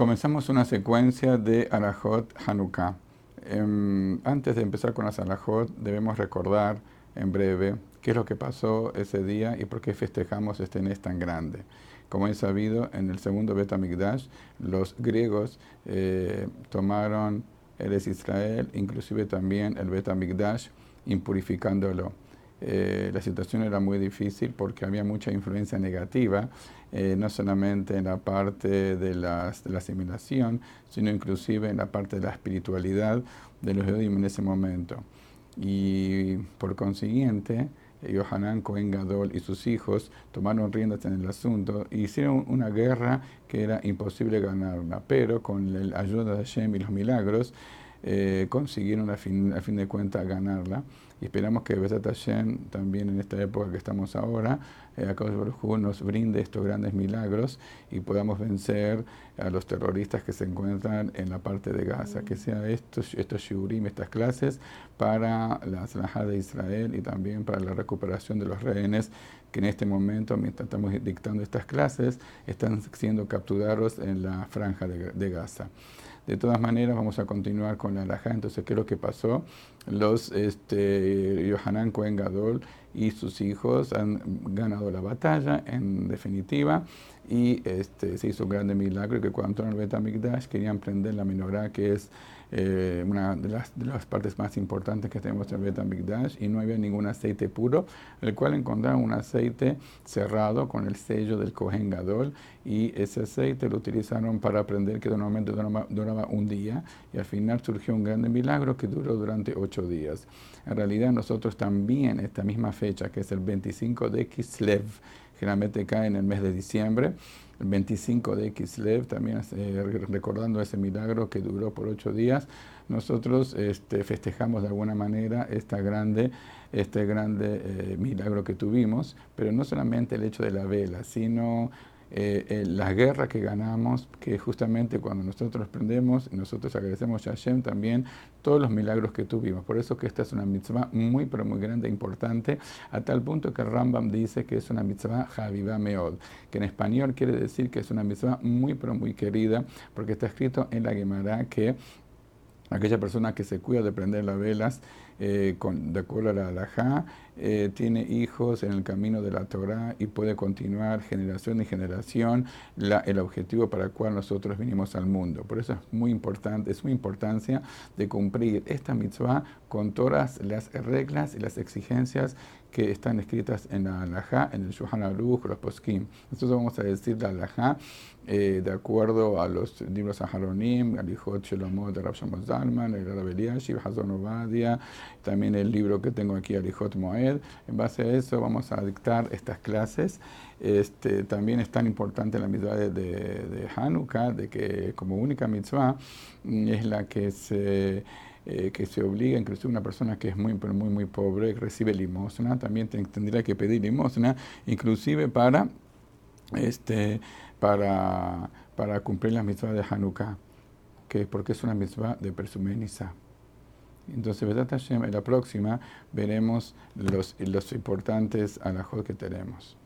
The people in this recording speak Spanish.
Comenzamos una secuencia de Arajot Hanukkah. Em, antes de empezar con las Arajot, debemos recordar en breve qué es lo que pasó ese día y por qué festejamos este mes tan grande. Como es sabido, en el segundo Bet los griegos eh, tomaron el Israel, inclusive también el Bet impurificándolo. Eh, la situación era muy difícil porque había mucha influencia negativa, eh, no solamente en la parte de, la asimilación, sino inclusive en la parte de la espiritualidad de los judíos en ese momento. Y por consiguiente, Yohanan Cohen Gadol y sus hijos tomaron riendas en el asunto e hicieron una guerra que era imposible ganarla, pero con la ayuda de Hashem y los milagros, eh, consiguieron a fin, a fin de cuentas ganarla. Y esperamos que Besat Hashem, también en esta época que estamos ahora, eh, a nos brinde estos grandes milagros y podamos vencer a los terroristas que se encuentran en la parte de Gaza. Que sea estos, estos shiurim, estas clases, para la Zalajá de Israel y también para la recuperación de los rehenes que en este momento, mientras estamos dictando estas clases, están siendo capturados en la franja de, de Gaza. De todas maneras, vamos a continuar con la alhaja. Entonces, ¿qué es lo que pasó? Los este, Yohanan Cohen Gadol y sus hijos han ganado la batalla, en definitiva, y este, se hizo un grande milagro que cuando entraron al Betamikdash querían prender la menorá, que es eh, una de las, de las, partes más importantes que tenemos en el Betamikdash, y no había ningún aceite puro, el cual encontraron un aceite cerrado con el sello del Kohen Gadol, y ese aceite lo utilizaron para prender, que normalmente duraba, duraba un día, y al final surgió un grande milagro que duró durante ocho días. En realidad nosotros también esta misma fecha, que es el 25 de Kislev, generalmente cae en el mes de diciembre, el 25 de Kislev, también eh, recordando ese milagro que duró por ocho días, nosotros este, festejamos de alguna manera esta grande, este grande eh, milagro que tuvimos, pero no solamente el hecho de la vela, sino eh, eh, la guerra que ganamos, que justamente cuando nosotros prendemos, nosotros agradecemos a Hashem también todos los milagros que tuvimos. Por eso que esta es una mitzvah muy, pero muy grande e importante, a tal punto que Rambam dice que es una mitzvah Javivá Meod, que en español quiere decir que es una mitzvah muy, pero muy querida, porque está escrito en la Gemara que aquella persona que se cuida de prender las velas, eh, con, de acuerdo a la eh, tiene hijos en el camino de la Torah y puede continuar generación y generación la, el objetivo para el cual nosotros vinimos al mundo. Por eso es muy importante, es muy importancia de cumplir esta mitzvah con todas las reglas y las exigencias que están escritas en la halajá, en el Shuhan Aruch, los poskim. Nosotros vamos a decir la halajá eh, de acuerdo a los libros Aharonim, Alihot Shelomot de Rav Zalman, el Rav Eliashiv, Hazon Obadia, también el libro que tengo aquí, Alihot Moed. En base a eso vamos a dictar estas clases. Este, también es tan importante la mitzvah de, de, Hanukkah, de que como única mitzvah mm, es la que se... Eh, que se obliga, incluso una persona que es muy, muy, muy pobre, recibe limosna, también tendría que pedir limosna, inclusive para, este, para, para cumplir la mitzvah de Hanukkah, que porque es una mitzvah de Persumeniza. Entonces, en la próxima veremos los, los importantes alajos que tenemos.